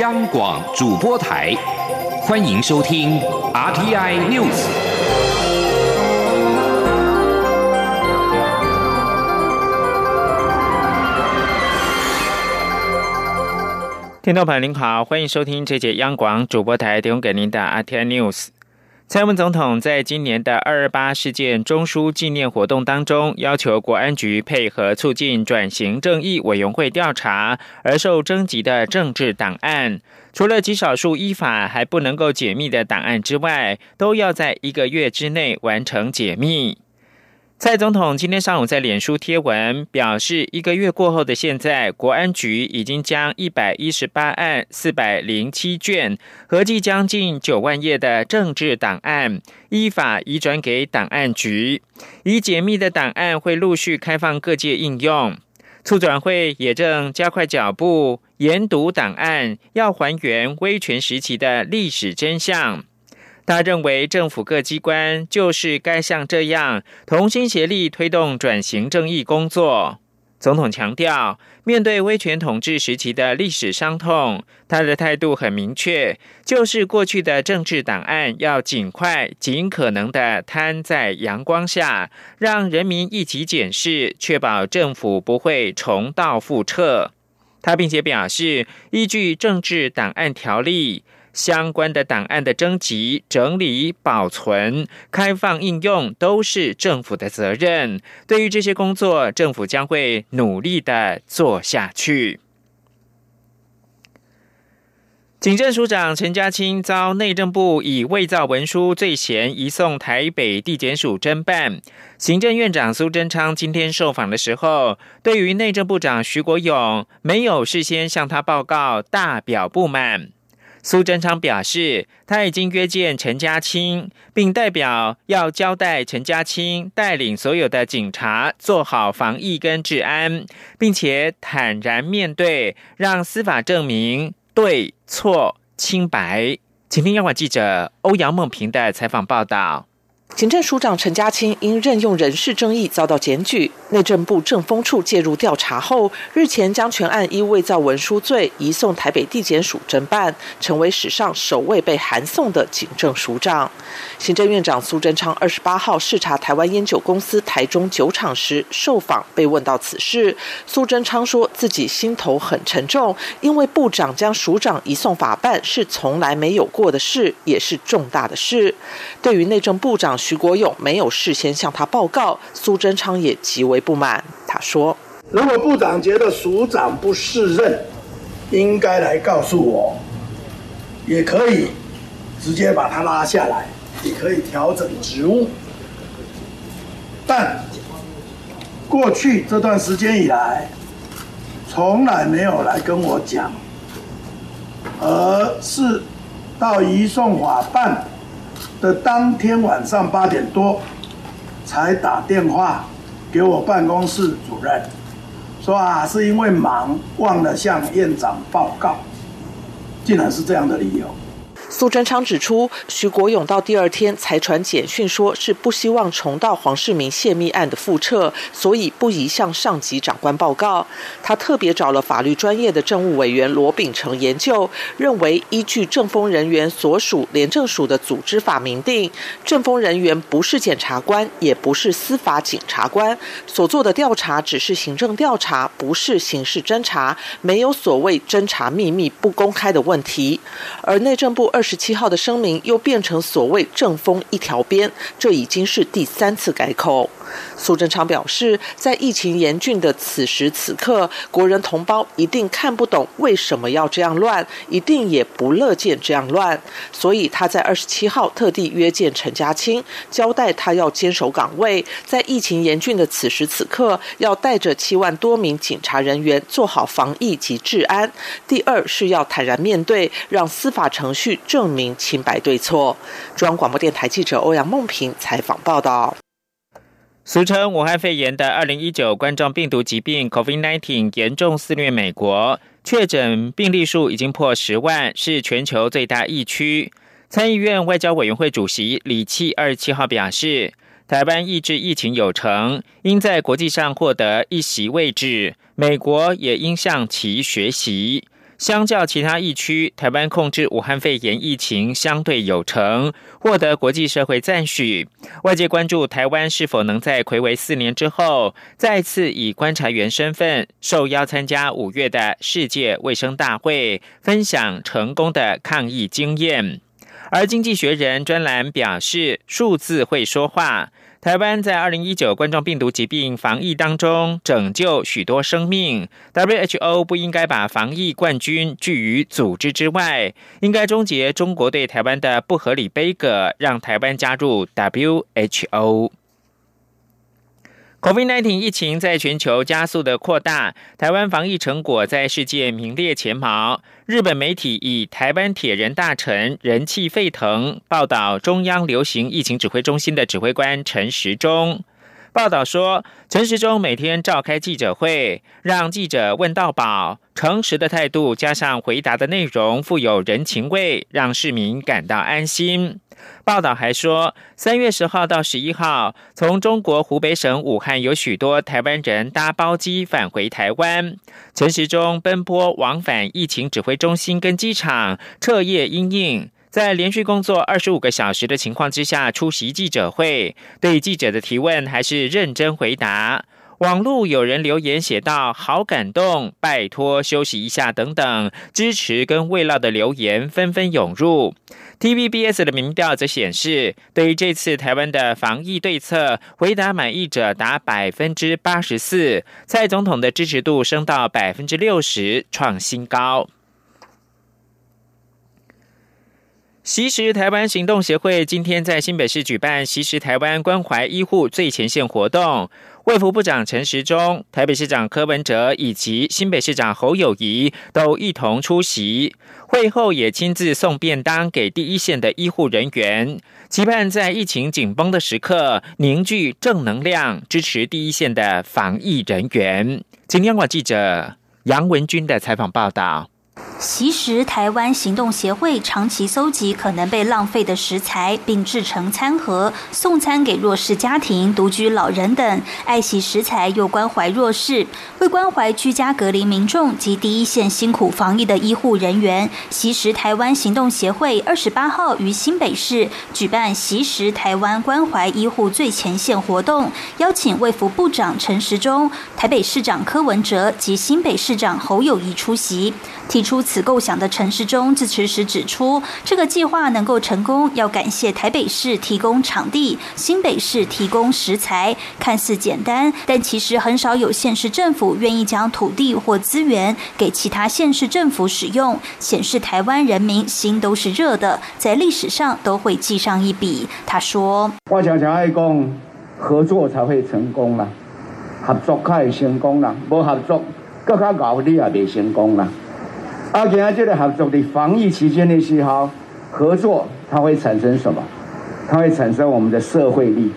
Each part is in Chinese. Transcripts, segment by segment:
央广主播台，欢迎收听 RTI News。听众朋友您好，欢迎收听这节央广主播台提供给您的 RTI News。蔡英文总统在今年的二二八事件中枢纪念活动当中，要求国安局配合促进转型正义委员会调查而受征集的政治档案，除了极少数依法还不能够解密的档案之外，都要在一个月之内完成解密。蔡总统今天上午在脸书贴文表示，一个月过后的现在，国安局已经将一百一十八案四百零七卷，合计将近九万页的政治档案，依法移转给档案局。已解密的档案会陆续开放各界应用。促转会也正加快脚步研读档案，要还原威权时期的历史真相。他认为，政府各机关就是该像这样同心协力推动转型正义工作。总统强调，面对威权统治时期的历史伤痛，他的态度很明确，就是过去的政治档案要尽快、尽可能的摊在阳光下，让人民一起检视，确保政府不会重蹈覆辙。他并且表示，依据政治档案条例。相关的档案的征集、整理、保存、开放应用，都是政府的责任。对于这些工作，政府将会努力的做下去。警政署长陈家清遭内政部以伪造文书罪嫌移送台北地检署侦办。行政院长苏贞昌今天受访的时候，对于内政部长徐国勇没有事先向他报告，大表不满。苏贞昌表示，他已经约见陈家清，并代表要交代陈家清带领所有的警察做好防疫跟治安，并且坦然面对，让司法证明对错清白。请听央广记者欧阳梦平的采访报道。警政署长陈家清因任用人事争议遭到检举，内政部政风处介入调查后，日前将全案依伪造文书罪移送台北地检署侦办，成为史上首位被函送的警政署长。行政院长苏贞昌二十八号视察台湾烟酒公司台中酒厂时受访，被问到此事，苏贞昌说自己心头很沉重，因为部长将署长移送法办是从来没有过的事，也是重大的事。对于内政部长。徐国勇没有事先向他报告，苏贞昌也极为不满。他说：“如果部长觉得署长不适任，应该来告诉我，也可以直接把他拉下来，也可以调整职务。但过去这段时间以来，从来没有来跟我讲，而是到移送法办。”的当天晚上八点多，才打电话给我办公室主任，说啊，是因为忙忘了向院长报告，竟然是这样的理由。苏贞昌指出，徐国勇到第二天才传简讯，说是不希望重蹈黄世明泄密案的覆辙，所以不宜向上级长官报告。他特别找了法律专业的政务委员罗秉成研究，认为依据政风人员所属廉政署的组织法明定，政风人员不是检察官，也不是司法警察官，所做的调查只是行政调查，不是刑事侦查，没有所谓侦查秘密不公开的问题。而内政部二。十七号的声明又变成所谓正风一条边，这已经是第三次改口。苏贞昌表示，在疫情严峻的此时此刻，国人同胞一定看不懂为什么要这样乱，一定也不乐见这样乱。所以他在二十七号特地约见陈家清，交代他要坚守岗位，在疫情严峻的此时此刻，要带着七万多名警察人员做好防疫及治安。第二是要坦然面对，让司法程序证明清白对错。中央广播电台记者欧阳梦平采访报道。俗称武汉肺炎的二零一九冠状病毒疾病 （COVID-19） 严重肆虐美国，确诊病例数已经破十万，是全球最大疫区。参议院外交委员会主席李契二十七号表示，台湾抑制疫情有成，应在国际上获得一席位置，美国也应向其学习。相较其他疫区，台湾控制武汉肺炎疫情相对有成，获得国际社会赞许。外界关注台湾是否能在魁违四年之后，再次以观察员身份受邀参加五月的世界卫生大会，分享成功的抗疫经验。而《经济学人》专栏表示，数字会说话。台湾在二零一九冠状病毒疾病防疫当中拯救许多生命。WHO 不应该把防疫冠军拒于组织之外，应该终结中国对台湾的不合理杯葛，让台湾加入 WHO。COVID-19 疫情在全球加速的扩大，台湾防疫成果在世界名列前茅。日本媒体以“台湾铁人大臣人气沸腾”报道中央流行疫情指挥中心的指挥官陈时中。报道说，陈时中每天召开记者会，让记者问到饱，诚实的态度加上回答的内容富有人情味，让市民感到安心。报道还说，三月十号到十一号，从中国湖北省武汉有许多台湾人搭包机返回台湾。陈时中奔波往返疫情指挥中心跟机场，彻夜应应。在连续工作二十五个小时的情况之下出席记者会，对记者的提问还是认真回答。网络有人留言写道：“好感动，拜托休息一下等等，支持跟慰劳的留言纷纷涌入。”TVBS 的民调则显示，对于这次台湾的防疫对策，回答满意者达百分之八十四，蔡总统的支持度升到百分之六十，创新高。习实台湾行动协会今天在新北市举办习实台湾关怀医护最前线活动，卫福部长陈时中、台北市长柯文哲以及新北市长侯友谊都一同出席。会后也亲自送便当给第一线的医护人员，期盼在疫情紧绷的时刻凝聚正能量，支持第一线的防疫人员。今央广记者杨文军的采访报道。其实，台湾行动协会长期搜集可能被浪费的食材，并制成餐盒送餐给弱势家庭、独居老人等，爱惜食材又关怀弱势。为关怀居家隔离民众及第一线辛苦防疫的医护人员，其实台湾行动协会二十八号于新北市举办“习时台湾关怀医护最前线”活动，邀请卫福部长陈时中、台北市长柯文哲及新北市长侯友谊出席。提出此构想的陈时中致辞时指出，这个计划能够成功，要感谢台北市提供场地，新北市提供食材。看似简单，但其实很少有县市政府愿意将土地或资源给其他县市政府使用，显示台湾人民心都是热的，在历史上都会记上一笔。他说：“我常常爱讲，合作才会成功啦，合作才会成功啦，无合作更加搞你也未成功啦。”阿今这个合作的防疫期间的时候，合作它会产生什么？它会产生我们的社会力，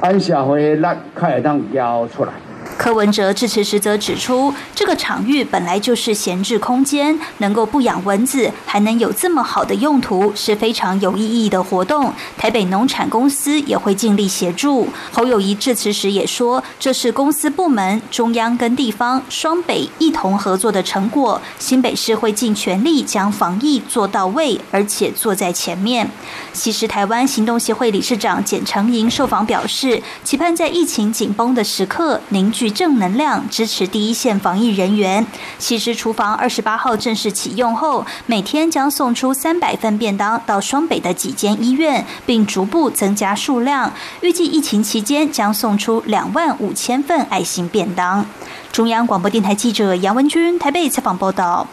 安社会力开始当交出来。柯文哲致辞时则指出，这个场域本来就是闲置空间，能够不养蚊子，还能有这么好的用途，是非常有意义的活动。台北农产公司也会尽力协助。侯友谊致辞时也说，这是公司部门、中央跟地方双北一同合作的成果。新北市会尽全力将防疫做到位，而且坐在前面。其实，台湾行动协会理事长简成营受访表示，期盼在疫情紧绷的时刻凝聚。正能量支持第一线防疫人员。其实厨房二十八号正式启用后，每天将送出三百份便当到双北的几间医院，并逐步增加数量。预计疫情期间将送出两万五千份爱心便当。中央广播电台记者杨文君台北采访报道。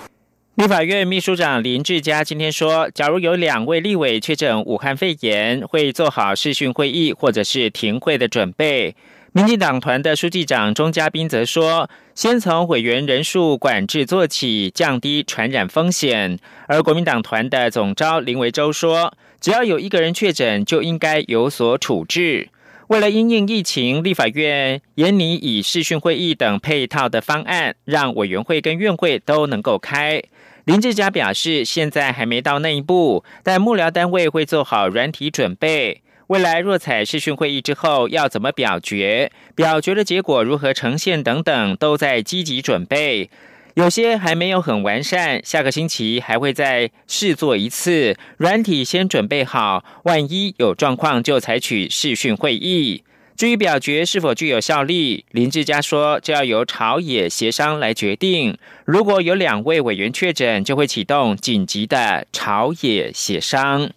立法院秘书长林志嘉今天说，假如有两位立委确诊武汉肺炎，会做好视讯会议或者是停会的准备。民进党团的书记长钟嘉宾则说：“先从委员人数管制做起，降低传染风险。”而国民党团的总召林维洲说：“只要有一个人确诊，就应该有所处置。”为了因应疫情，立法院严拟以视讯会议等配套的方案，让委员会跟院会都能够开。林志嘉表示：“现在还没到那一步，但幕僚单位会做好软体准备。”未来若采视讯会议之后，要怎么表决？表决的结果如何呈现等等，都在积极准备。有些还没有很完善，下个星期还会再试做一次。软体先准备好，万一有状况就采取视讯会议。至于表决是否具有效力，林志嘉说，这要由朝野协商来决定。如果有两位委员确诊，就会启动紧急的朝野协商。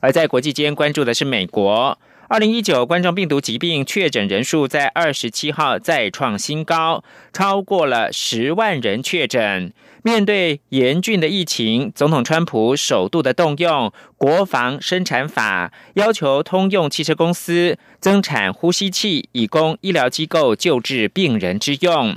而在国际间关注的是美国。二零一九冠状病毒疾病确诊人数在二十七号再创新高，超过了十万人确诊。面对严峻的疫情，总统川普首度的动用国防生产法，要求通用汽车公司增产呼吸器，以供医疗机构救治病人之用。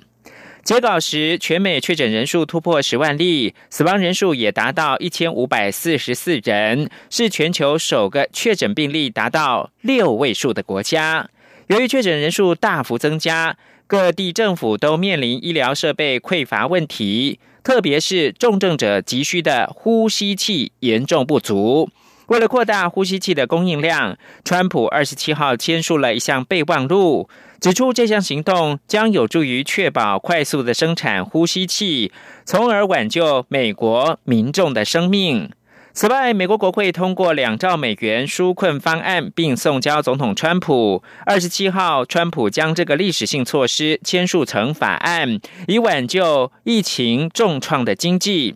截稿时，全美确诊人数突破十万例，死亡人数也达到一千五百四十四人，是全球首个确诊病例达到六位数的国家。由于确诊人数大幅增加，各地政府都面临医疗设备匮乏问题，特别是重症者急需的呼吸器严重不足。为了扩大呼吸器的供应量，川普二十七号签署了一项备忘录。指出，这项行动将有助于确保快速的生产呼吸器，从而挽救美国民众的生命。此外，美国国会通过两兆美元纾困方案，并送交总统川普。二十七号，川普将这个历史性措施签署成法案，以挽救疫情重创的经济。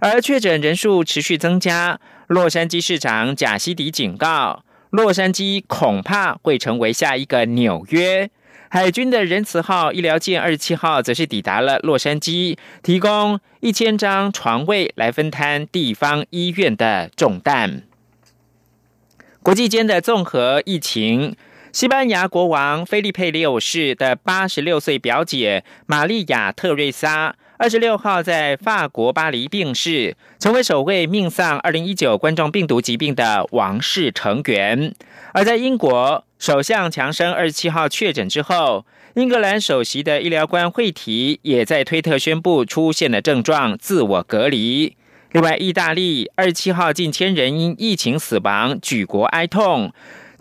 而确诊人数持续增加，洛杉矶市长贾西迪警告，洛杉矶恐怕会成为下一个纽约。海军的仁慈号医疗舰二十七号则是抵达了洛杉矶，提供一千张床位来分摊地方医院的重担。国际间的综合疫情，西班牙国王菲利佩六世的八十六岁表姐玛丽亚特瑞莎二十六号在法国巴黎病逝，成为首位命丧二零一九冠状病毒疾病的王室成员。而在英国。首相强生二十七号确诊之后，英格兰首席的医疗官惠提也在推特宣布出现了症状，自我隔离。另外，意大利二十七号近千人因疫情死亡，举国哀痛。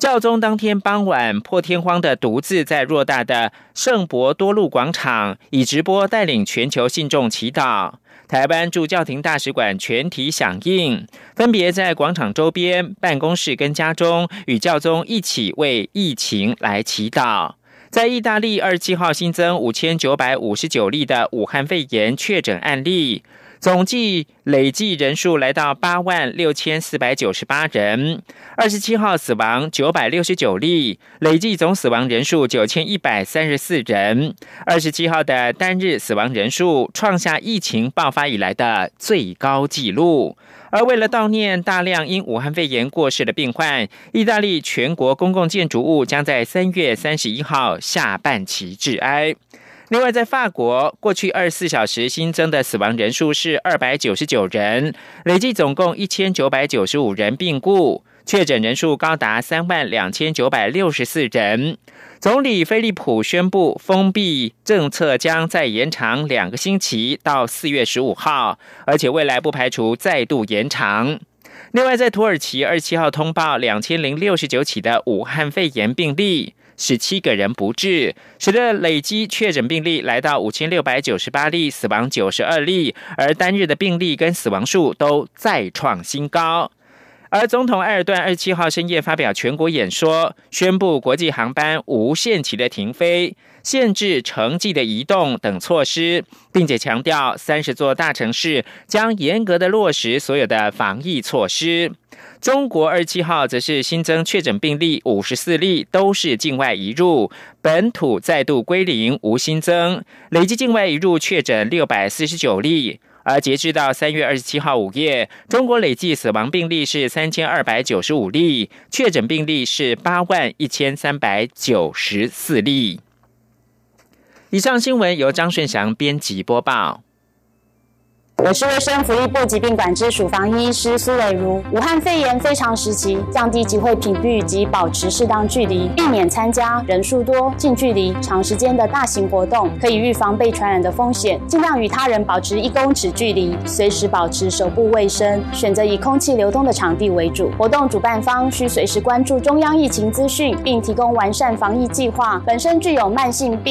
教宗当天傍晚破天荒的独自在偌大的圣伯多禄广场以直播带领全球信众祈祷。台湾驻教廷大使馆全体响应，分别在广场周边、办公室跟家中与教宗一起为疫情来祈祷。在意大利二十七号新增五千九百五十九例的武汉肺炎确诊案例。总计累计人数来到八万六千四百九十八人，二十七号死亡九百六十九例，累计总死亡人数九千一百三十四人。二十七号的单日死亡人数创下疫情爆发以来的最高纪录。而为了悼念大量因武汉肺炎过世的病患，意大利全国公共建筑物将在三月三十一号下半旗致哀。另外，在法国，过去二十四小时新增的死亡人数是二百九十九人，累计总共一千九百九十五人病故，确诊人数高达三万两千九百六十四人。总理菲利普宣布，封闭政策将再延长两个星期，到四月十五号，而且未来不排除再度延长。另外，在土耳其二十七号通报两千零六十九起的武汉肺炎病例。十七个人不治，使得累积确诊病例来到五千六百九十八例，死亡九十二例，而单日的病例跟死亡数都再创新高。而总统埃尔顿二十七号深夜发表全国演说，宣布国际航班无限期的停飞、限制城际的移动等措施，并且强调三十座大城市将严格的落实所有的防疫措施。中国二十七号则是新增确诊病例五十四例，都是境外移入，本土再度归零，无新增，累计境外移入确诊六百四十九例。而截至到三月二十七号午夜，中国累计死亡病例是三千二百九十五例，确诊病例是八万一千三百九十四例。以上新闻由张顺祥编辑播报。我是卫生福利部疾病管制署防疫医师苏伟如。武汉肺炎非常时期，降低集会频率及保持适当距离，避免参加人数多、近距离、长时间的大型活动，可以预防被传染的风险。尽量与他人保持一公尺距离，随时保持手部卫生，选择以空气流通的场地为主。活动主办方需随时关注中央疫情资讯，并提供完善防疫计划。本身具有慢性病。